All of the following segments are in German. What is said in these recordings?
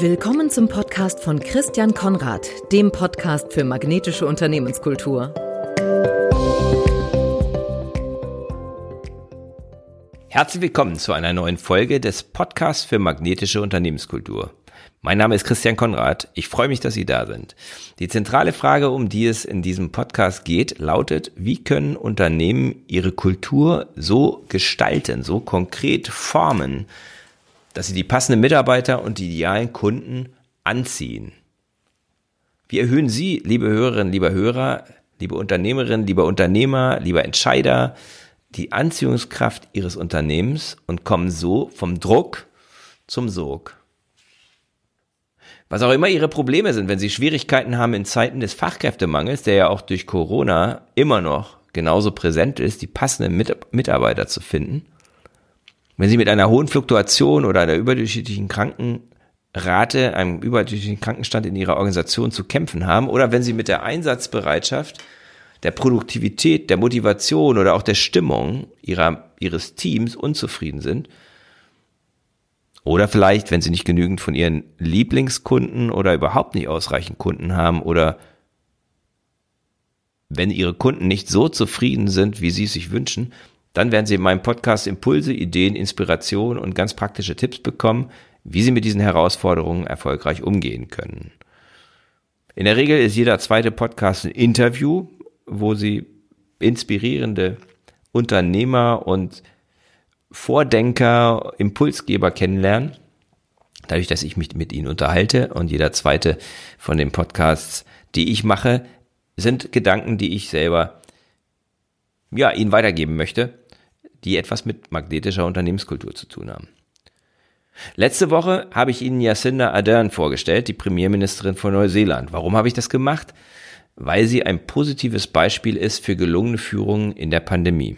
Willkommen zum Podcast von Christian Konrad, dem Podcast für magnetische Unternehmenskultur. Herzlich willkommen zu einer neuen Folge des Podcasts für magnetische Unternehmenskultur. Mein Name ist Christian Konrad. Ich freue mich, dass Sie da sind. Die zentrale Frage, um die es in diesem Podcast geht, lautet, wie können Unternehmen ihre Kultur so gestalten, so konkret formen, dass sie die passenden Mitarbeiter und die idealen Kunden anziehen. Wie erhöhen Sie, liebe Hörerinnen, lieber Hörer, liebe Unternehmerinnen, lieber Unternehmer, lieber Entscheider, die Anziehungskraft Ihres Unternehmens und kommen so vom Druck zum Sog. Was auch immer Ihre Probleme sind, wenn Sie Schwierigkeiten haben in Zeiten des Fachkräftemangels, der ja auch durch Corona immer noch genauso präsent ist, die passenden Mitarbeiter zu finden, wenn Sie mit einer hohen Fluktuation oder einer überdurchschnittlichen Krankenrate, einem überdurchschnittlichen Krankenstand in Ihrer Organisation zu kämpfen haben oder wenn Sie mit der Einsatzbereitschaft, der Produktivität, der Motivation oder auch der Stimmung ihrer, Ihres Teams unzufrieden sind, oder vielleicht, wenn Sie nicht genügend von Ihren Lieblingskunden oder überhaupt nicht ausreichend Kunden haben oder wenn Ihre Kunden nicht so zufrieden sind, wie Sie es sich wünschen, dann werden Sie in meinem Podcast Impulse, Ideen, Inspiration und ganz praktische Tipps bekommen, wie Sie mit diesen Herausforderungen erfolgreich umgehen können. In der Regel ist jeder zweite Podcast ein Interview, wo Sie inspirierende Unternehmer und Vordenker, Impulsgeber kennenlernen. Dadurch, dass ich mich mit ihnen unterhalte und jeder zweite von den Podcasts, die ich mache, sind Gedanken, die ich selber ja, Ihnen weitergeben möchte die etwas mit magnetischer Unternehmenskultur zu tun haben. Letzte Woche habe ich Ihnen Jacinda Ardern vorgestellt, die Premierministerin von Neuseeland. Warum habe ich das gemacht? Weil sie ein positives Beispiel ist für gelungene Führung in der Pandemie.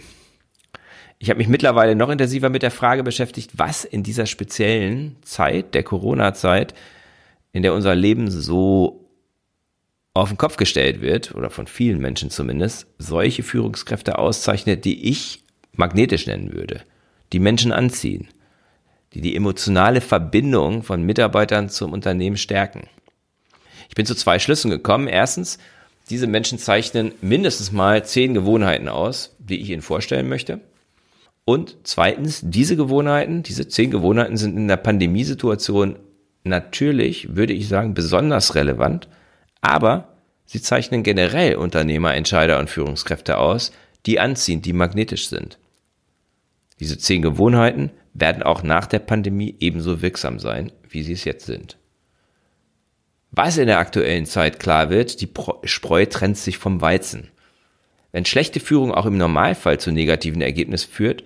Ich habe mich mittlerweile noch intensiver mit der Frage beschäftigt, was in dieser speziellen Zeit, der Corona-Zeit, in der unser Leben so auf den Kopf gestellt wird, oder von vielen Menschen zumindest, solche Führungskräfte auszeichnet, die ich magnetisch nennen würde, die Menschen anziehen, die die emotionale Verbindung von Mitarbeitern zum Unternehmen stärken. Ich bin zu zwei Schlüssen gekommen. Erstens, diese Menschen zeichnen mindestens mal zehn Gewohnheiten aus, die ich Ihnen vorstellen möchte. Und zweitens, diese Gewohnheiten, diese zehn Gewohnheiten sind in der Pandemiesituation natürlich, würde ich sagen, besonders relevant, aber sie zeichnen generell Unternehmer, Entscheider und Führungskräfte aus, die anziehend, die magnetisch sind. Diese zehn Gewohnheiten werden auch nach der Pandemie ebenso wirksam sein, wie sie es jetzt sind. Was in der aktuellen Zeit klar wird, die Spreu trennt sich vom Weizen. Wenn schlechte Führung auch im Normalfall zu negativen Ergebnissen führt,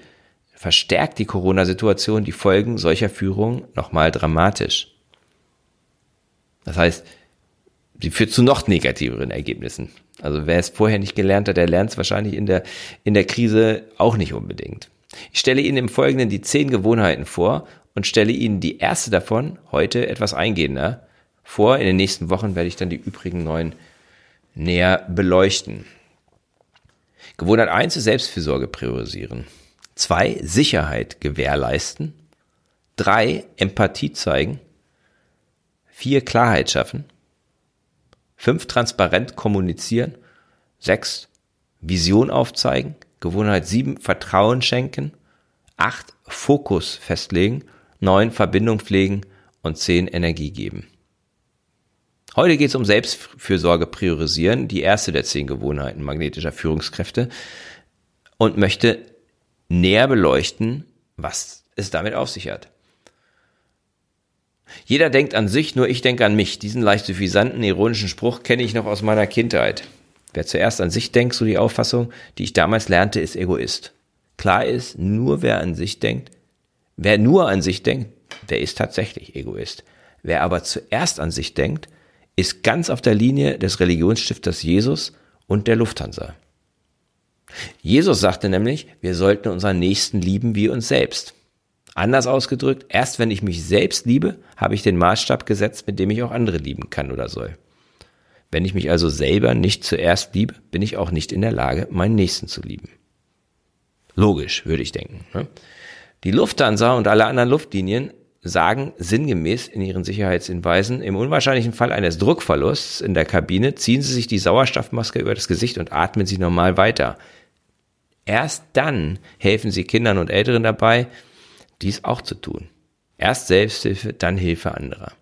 verstärkt die Corona-Situation die Folgen solcher Führung nochmal dramatisch. Das heißt, sie führt zu noch negativeren Ergebnissen. Also wer es vorher nicht gelernt hat, der lernt es wahrscheinlich in der, in der Krise auch nicht unbedingt. Ich stelle Ihnen im Folgenden die zehn Gewohnheiten vor und stelle Ihnen die erste davon heute etwas eingehender vor. In den nächsten Wochen werde ich dann die übrigen neun näher beleuchten. Gewohnheit 1 ist Selbstfürsorge priorisieren. 2. Sicherheit gewährleisten. 3. Empathie zeigen. 4. Klarheit schaffen. 5. Transparent kommunizieren. 6. Vision aufzeigen. Gewohnheit 7, Vertrauen schenken. 8, Fokus festlegen. 9, Verbindung pflegen. Und 10, Energie geben. Heute geht es um Selbstfürsorge priorisieren, die erste der zehn Gewohnheiten magnetischer Führungskräfte und möchte näher beleuchten, was es damit auf sich hat. Jeder denkt an sich, nur ich denke an mich. Diesen leicht suffisanten, ironischen Spruch kenne ich noch aus meiner Kindheit. Wer zuerst an sich denkt, so die Auffassung, die ich damals lernte, ist Egoist. Klar ist, nur wer an sich denkt, wer nur an sich denkt, der ist tatsächlich Egoist. Wer aber zuerst an sich denkt, ist ganz auf der Linie des Religionsstifters Jesus und der Lufthansa. Jesus sagte nämlich, wir sollten unseren Nächsten lieben wie uns selbst. Anders ausgedrückt, erst wenn ich mich selbst liebe, habe ich den Maßstab gesetzt, mit dem ich auch andere lieben kann oder soll. Wenn ich mich also selber nicht zuerst liebe, bin ich auch nicht in der Lage, meinen Nächsten zu lieben. Logisch, würde ich denken. Ne? Die Lufthansa und alle anderen Luftlinien sagen sinngemäß in ihren Sicherheitshinweisen, im unwahrscheinlichen Fall eines Druckverlusts in der Kabine ziehen Sie sich die Sauerstoffmaske über das Gesicht und atmen Sie normal weiter. Erst dann helfen Sie Kindern und Älteren dabei, dies auch zu tun. Erst Selbsthilfe, dann Hilfe anderer.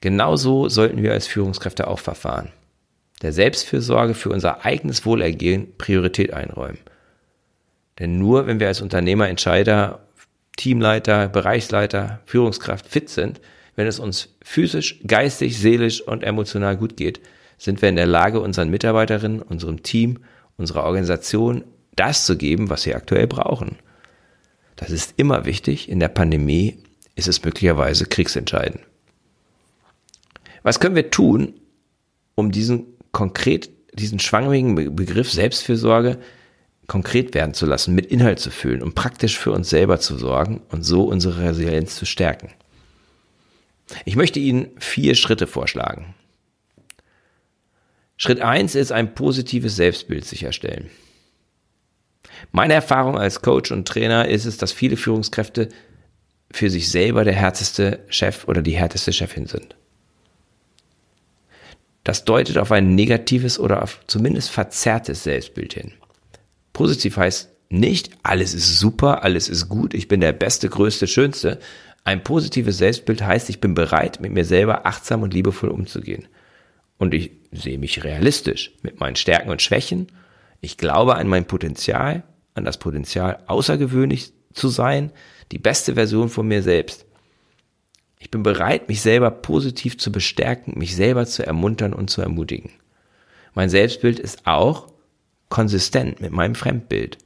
Genauso sollten wir als Führungskräfte auch verfahren. Der Selbstfürsorge für unser eigenes Wohlergehen Priorität einräumen. Denn nur wenn wir als Unternehmer, Entscheider, Teamleiter, Bereichsleiter, Führungskraft fit sind, wenn es uns physisch, geistig, seelisch und emotional gut geht, sind wir in der Lage, unseren Mitarbeiterinnen, unserem Team, unserer Organisation das zu geben, was sie aktuell brauchen. Das ist immer wichtig. In der Pandemie ist es möglicherweise kriegsentscheidend. Was können wir tun, um diesen konkret, diesen schwangeren Begriff Selbstfürsorge konkret werden zu lassen, mit Inhalt zu füllen und praktisch für uns selber zu sorgen und so unsere Resilienz zu stärken? Ich möchte Ihnen vier Schritte vorschlagen. Schritt eins ist ein positives Selbstbild sicherstellen. Meine Erfahrung als Coach und Trainer ist es, dass viele Führungskräfte für sich selber der härteste Chef oder die härteste Chefin sind. Das deutet auf ein negatives oder auf zumindest verzerrtes Selbstbild hin. Positiv heißt nicht, alles ist super, alles ist gut, ich bin der Beste, Größte, Schönste. Ein positives Selbstbild heißt, ich bin bereit, mit mir selber achtsam und liebevoll umzugehen. Und ich sehe mich realistisch mit meinen Stärken und Schwächen. Ich glaube an mein Potenzial, an das Potenzial, außergewöhnlich zu sein, die beste Version von mir selbst. Ich bin bereit, mich selber positiv zu bestärken, mich selber zu ermuntern und zu ermutigen. Mein Selbstbild ist auch konsistent mit meinem Fremdbild.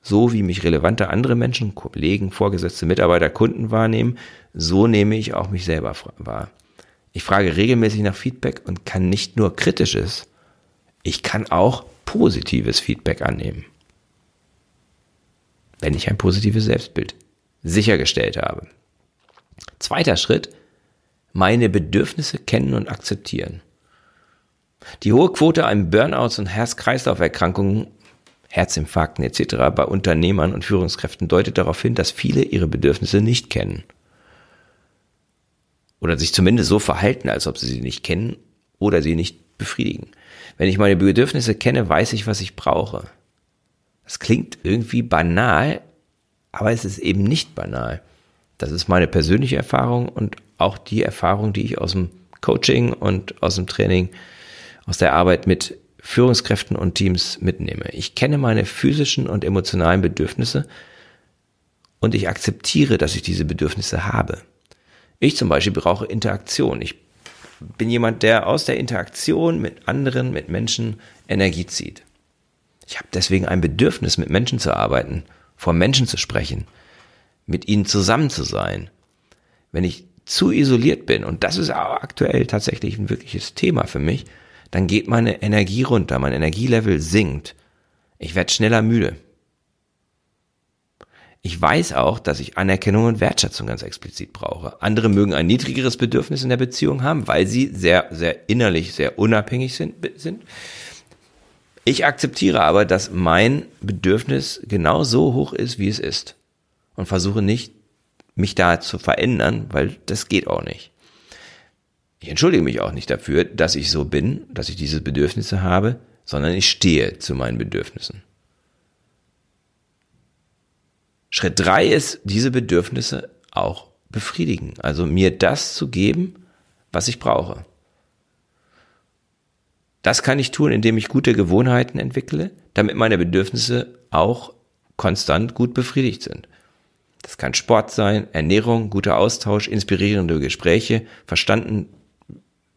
So wie mich relevante andere Menschen, Kollegen, Vorgesetzte, Mitarbeiter, Kunden wahrnehmen, so nehme ich auch mich selber wahr. Ich frage regelmäßig nach Feedback und kann nicht nur kritisches, ich kann auch positives Feedback annehmen. Wenn ich ein positives Selbstbild sichergestellt habe. Zweiter Schritt, meine Bedürfnisse kennen und akzeptieren. Die hohe Quote an Burnouts und Herz-Kreislauf-Erkrankungen, Herzinfarkten etc. bei Unternehmern und Führungskräften deutet darauf hin, dass viele ihre Bedürfnisse nicht kennen. Oder sich zumindest so verhalten, als ob sie sie nicht kennen oder sie nicht befriedigen. Wenn ich meine Bedürfnisse kenne, weiß ich, was ich brauche. Das klingt irgendwie banal, aber es ist eben nicht banal. Das ist meine persönliche Erfahrung und auch die Erfahrung, die ich aus dem Coaching und aus dem Training, aus der Arbeit mit Führungskräften und Teams mitnehme. Ich kenne meine physischen und emotionalen Bedürfnisse und ich akzeptiere, dass ich diese Bedürfnisse habe. Ich zum Beispiel brauche Interaktion. Ich bin jemand, der aus der Interaktion mit anderen, mit Menschen Energie zieht. Ich habe deswegen ein Bedürfnis, mit Menschen zu arbeiten, vor Menschen zu sprechen, mit ihnen zusammen zu sein. Wenn ich zu isoliert bin, und das ist auch aktuell tatsächlich ein wirkliches Thema für mich, dann geht meine Energie runter, mein Energielevel sinkt. Ich werde schneller müde. Ich weiß auch, dass ich Anerkennung und Wertschätzung ganz explizit brauche. Andere mögen ein niedrigeres Bedürfnis in der Beziehung haben, weil sie sehr, sehr innerlich, sehr unabhängig sind. sind. Ich akzeptiere aber, dass mein Bedürfnis genau so hoch ist, wie es ist und versuche nicht, mich da zu verändern, weil das geht auch nicht. Ich entschuldige mich auch nicht dafür, dass ich so bin, dass ich diese Bedürfnisse habe, sondern ich stehe zu meinen Bedürfnissen. Schritt drei ist, diese Bedürfnisse auch befriedigen. Also mir das zu geben, was ich brauche. Das kann ich tun, indem ich gute Gewohnheiten entwickle, damit meine Bedürfnisse auch konstant gut befriedigt sind. Das kann Sport sein, Ernährung, guter Austausch, inspirierende Gespräche, verstanden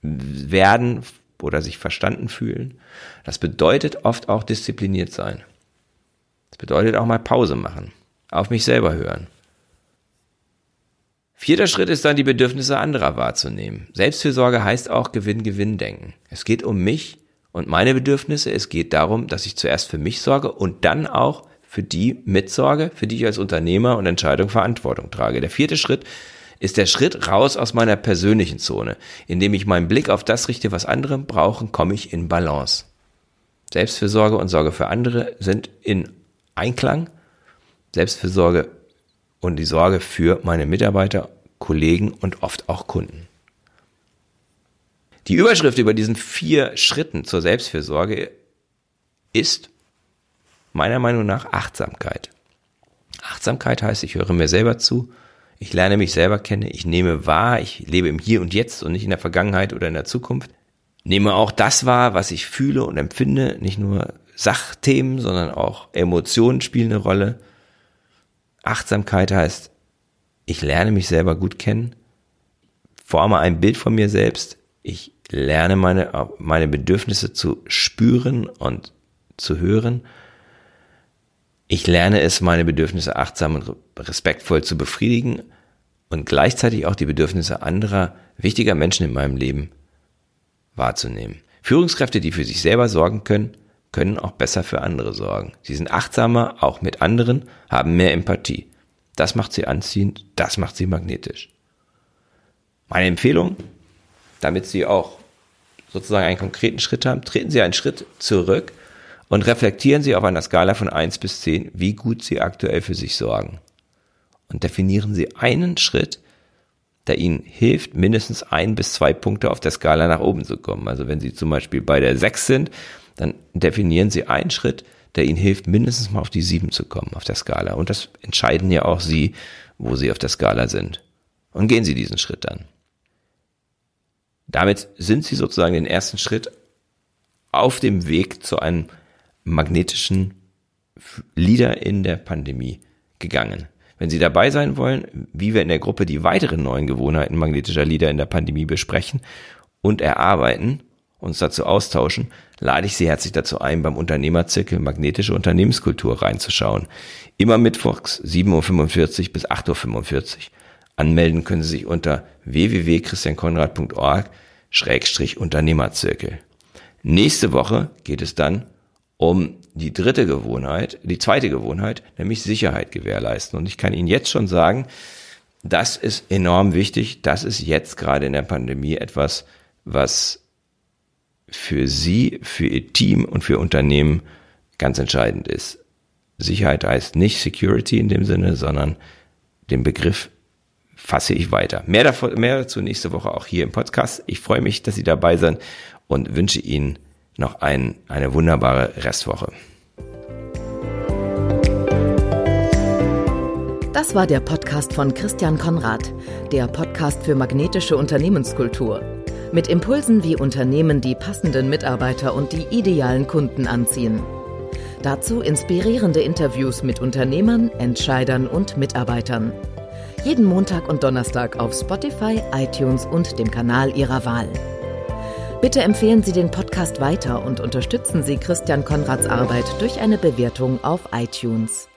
werden oder sich verstanden fühlen. Das bedeutet oft auch diszipliniert sein. Das bedeutet auch mal Pause machen, auf mich selber hören. Vierter Schritt ist dann die Bedürfnisse anderer wahrzunehmen. Selbstfürsorge heißt auch Gewinn-Gewinn-Denken. Es geht um mich und meine Bedürfnisse. Es geht darum, dass ich zuerst für mich sorge und dann auch für die mitsorge, für die ich als Unternehmer und Entscheidung Verantwortung trage. Der vierte Schritt ist der Schritt raus aus meiner persönlichen Zone. Indem ich meinen Blick auf das richte, was andere brauchen, komme ich in Balance. Selbstfürsorge und Sorge für andere sind in Einklang. Selbstfürsorge und die Sorge für meine Mitarbeiter, Kollegen und oft auch Kunden. Die Überschrift über diesen vier Schritten zur Selbstfürsorge ist meiner Meinung nach Achtsamkeit. Achtsamkeit heißt, ich höre mir selber zu, ich lerne mich selber kennen, ich nehme wahr, ich lebe im Hier und Jetzt und nicht in der Vergangenheit oder in der Zukunft. Nehme auch das wahr, was ich fühle und empfinde, nicht nur Sachthemen, sondern auch Emotionen spielen eine Rolle. Achtsamkeit heißt, ich lerne mich selber gut kennen, forme ein Bild von mir selbst, ich lerne meine, meine Bedürfnisse zu spüren und zu hören. Ich lerne es, meine Bedürfnisse achtsam und respektvoll zu befriedigen und gleichzeitig auch die Bedürfnisse anderer wichtiger Menschen in meinem Leben wahrzunehmen. Führungskräfte, die für sich selber sorgen können, können auch besser für andere sorgen. Sie sind achtsamer, auch mit anderen, haben mehr Empathie. Das macht sie anziehend, das macht sie magnetisch. Meine Empfehlung, damit Sie auch sozusagen einen konkreten Schritt haben, treten Sie einen Schritt zurück und reflektieren Sie auf einer Skala von 1 bis 10, wie gut Sie aktuell für sich sorgen. Und definieren Sie einen Schritt, der Ihnen hilft, mindestens ein bis zwei Punkte auf der Skala nach oben zu kommen. Also wenn Sie zum Beispiel bei der 6 sind, dann definieren Sie einen Schritt, der Ihnen hilft, mindestens mal auf die 7 zu kommen auf der Skala. Und das entscheiden ja auch Sie, wo Sie auf der Skala sind. Und gehen Sie diesen Schritt dann. Damit sind Sie sozusagen den ersten Schritt auf dem Weg zu einem magnetischen Leader in der Pandemie gegangen. Wenn Sie dabei sein wollen, wie wir in der Gruppe die weiteren neuen Gewohnheiten magnetischer Leader in der Pandemie besprechen und erarbeiten, uns dazu austauschen, lade ich Sie herzlich dazu ein, beim Unternehmerzirkel Magnetische Unternehmenskultur reinzuschauen. Immer mittwochs 7.45 Uhr bis 8.45 Uhr. Anmelden können Sie sich unter www.christiankonrad.org Schrägstrich Unternehmerzirkel. Nächste Woche geht es dann um die dritte Gewohnheit, die zweite Gewohnheit, nämlich Sicherheit gewährleisten. Und ich kann Ihnen jetzt schon sagen, das ist enorm wichtig. Das ist jetzt gerade in der Pandemie etwas, was für Sie, für Ihr Team und für Unternehmen ganz entscheidend ist. Sicherheit heißt nicht Security in dem Sinne, sondern den Begriff fasse ich weiter. Mehr, davon, mehr dazu nächste Woche auch hier im Podcast. Ich freue mich, dass Sie dabei sind und wünsche Ihnen noch ein, eine wunderbare Restwoche. Das war der Podcast von Christian Konrad, der Podcast für magnetische Unternehmenskultur. Mit Impulsen, wie Unternehmen die passenden Mitarbeiter und die idealen Kunden anziehen. Dazu inspirierende Interviews mit Unternehmern, Entscheidern und Mitarbeitern. Jeden Montag und Donnerstag auf Spotify, iTunes und dem Kanal Ihrer Wahl. Bitte empfehlen Sie den Podcast weiter und unterstützen Sie Christian Konrads Arbeit durch eine Bewertung auf iTunes.